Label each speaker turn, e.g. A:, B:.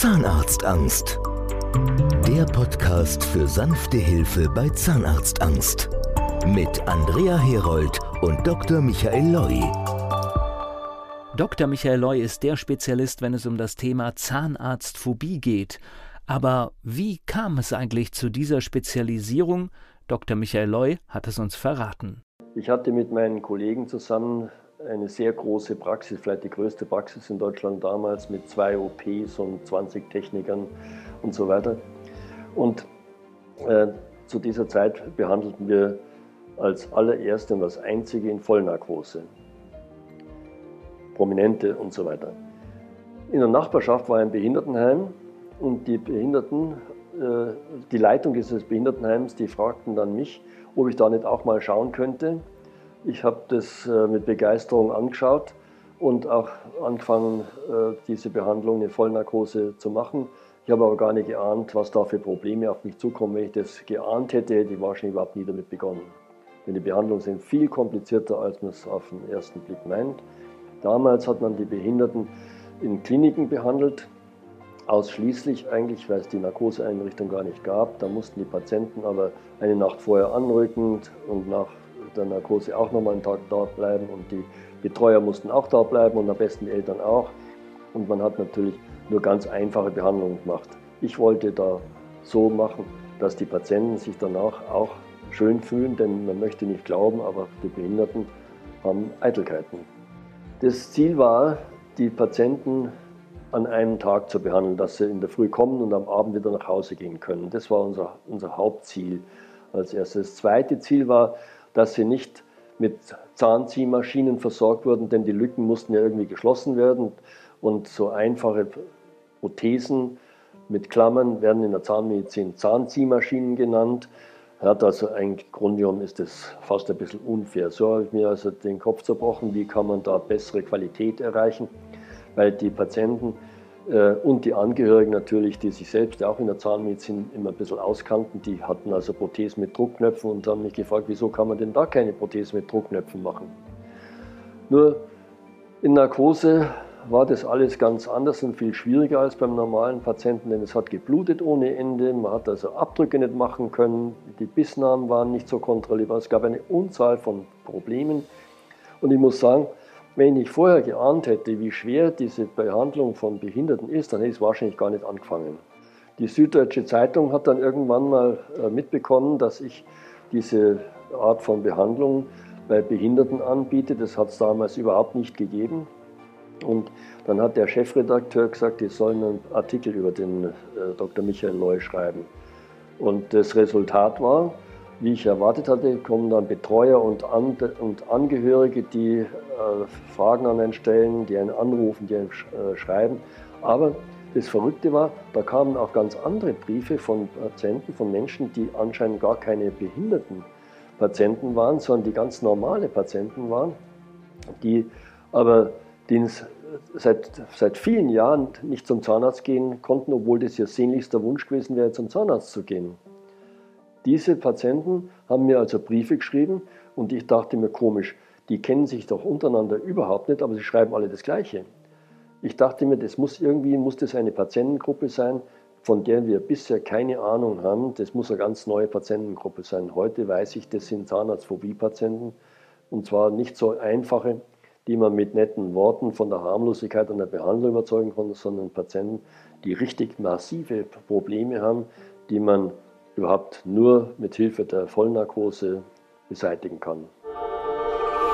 A: Zahnarztangst. Der Podcast für sanfte Hilfe bei Zahnarztangst. Mit Andrea Herold und Dr. Michael Loi.
B: Dr. Michael Loi ist der Spezialist, wenn es um das Thema Zahnarztphobie geht. Aber wie kam es eigentlich zu dieser Spezialisierung? Dr. Michael Loi hat es uns verraten.
C: Ich hatte mit meinen Kollegen zusammen eine sehr große Praxis, vielleicht die größte Praxis in Deutschland damals mit zwei OPs und 20 Technikern und so weiter. Und äh, zu dieser Zeit behandelten wir als allererste und als einzige in Vollnarkose. Prominente und so weiter. In der Nachbarschaft war ein Behindertenheim und die Behinderten, äh, die Leitung dieses Behindertenheims, die fragten dann mich, ob ich da nicht auch mal schauen könnte ich habe das äh, mit Begeisterung angeschaut und auch angefangen, äh, diese Behandlung in Vollnarkose zu machen. Ich habe aber gar nicht geahnt, was da für Probleme auf mich zukommen. Wenn ich das geahnt hätte, hätte ich wahrscheinlich überhaupt nie damit begonnen. Denn die Behandlungen sind viel komplizierter, als man es auf den ersten Blick meint. Damals hat man die Behinderten in Kliniken behandelt, ausschließlich eigentlich, weil es die Narkoseeinrichtung gar nicht gab. Da mussten die Patienten aber eine Nacht vorher anrücken und nach der Narkose auch nochmal einen Tag dort bleiben und die Betreuer mussten auch da bleiben und am besten die Eltern auch. Und man hat natürlich nur ganz einfache Behandlungen gemacht. Ich wollte da so machen, dass die Patienten sich danach auch schön fühlen, denn man möchte nicht glauben, aber die Behinderten haben Eitelkeiten. Das Ziel war, die Patienten an einem Tag zu behandeln, dass sie in der Früh kommen und am Abend wieder nach Hause gehen können. Das war unser, unser Hauptziel als erstes. Das zweite Ziel war, dass sie nicht mit Zahnziehmaschinen versorgt wurden, denn die Lücken mussten ja irgendwie geschlossen werden. Und so einfache Prothesen mit Klammern werden in der Zahnmedizin Zahnziehmaschinen genannt. Hat also ein genommen ist das fast ein bisschen unfair. So habe ich mir also den Kopf zerbrochen, wie kann man da bessere Qualität erreichen, weil die Patienten und die Angehörigen natürlich, die sich selbst auch in der Zahnmedizin immer ein bisschen auskannten, die hatten also Prothesen mit Druckknöpfen und haben mich gefragt, wieso kann man denn da keine Prothesen mit Druckknöpfen machen? Nur in Narkose war das alles ganz anders und viel schwieriger als beim normalen Patienten, denn es hat geblutet ohne Ende, man hat also Abdrücke nicht machen können, die Bissnamen waren nicht so kontrollierbar, es gab eine Unzahl von Problemen und ich muss sagen, wenn ich vorher geahnt hätte, wie schwer diese Behandlung von Behinderten ist, dann hätte ich es wahrscheinlich gar nicht angefangen. Die Süddeutsche Zeitung hat dann irgendwann mal äh, mitbekommen, dass ich diese Art von Behandlung bei Behinderten anbiete. Das hat es damals überhaupt nicht gegeben. Und dann hat der Chefredakteur gesagt, ich soll einen Artikel über den äh, Dr. Michael Leu schreiben. Und das Resultat war, wie ich erwartet hatte, kommen dann Betreuer und, An und Angehörige, die äh, Fragen an einen stellen, die einen anrufen, die einen äh, schreiben. Aber das Verrückte war, da kamen auch ganz andere Briefe von Patienten, von Menschen, die anscheinend gar keine behinderten Patienten waren, sondern die ganz normale Patienten waren, die aber seit, seit vielen Jahren nicht zum Zahnarzt gehen konnten, obwohl das ihr sehnlichster Wunsch gewesen wäre, zum Zahnarzt zu gehen. Diese Patienten haben mir also Briefe geschrieben und ich dachte mir komisch, die kennen sich doch untereinander überhaupt nicht, aber sie schreiben alle das Gleiche. Ich dachte mir, das muss irgendwie muss das eine Patientengruppe sein, von der wir bisher keine Ahnung haben. Das muss eine ganz neue Patientengruppe sein. Heute weiß ich, das sind Zahnarztphobie-Patienten und zwar nicht so einfache, die man mit netten Worten von der Harmlosigkeit und der Behandlung überzeugen kann, sondern Patienten, die richtig massive Probleme haben, die man überhaupt nur mit Hilfe der Vollnarkose beseitigen kann.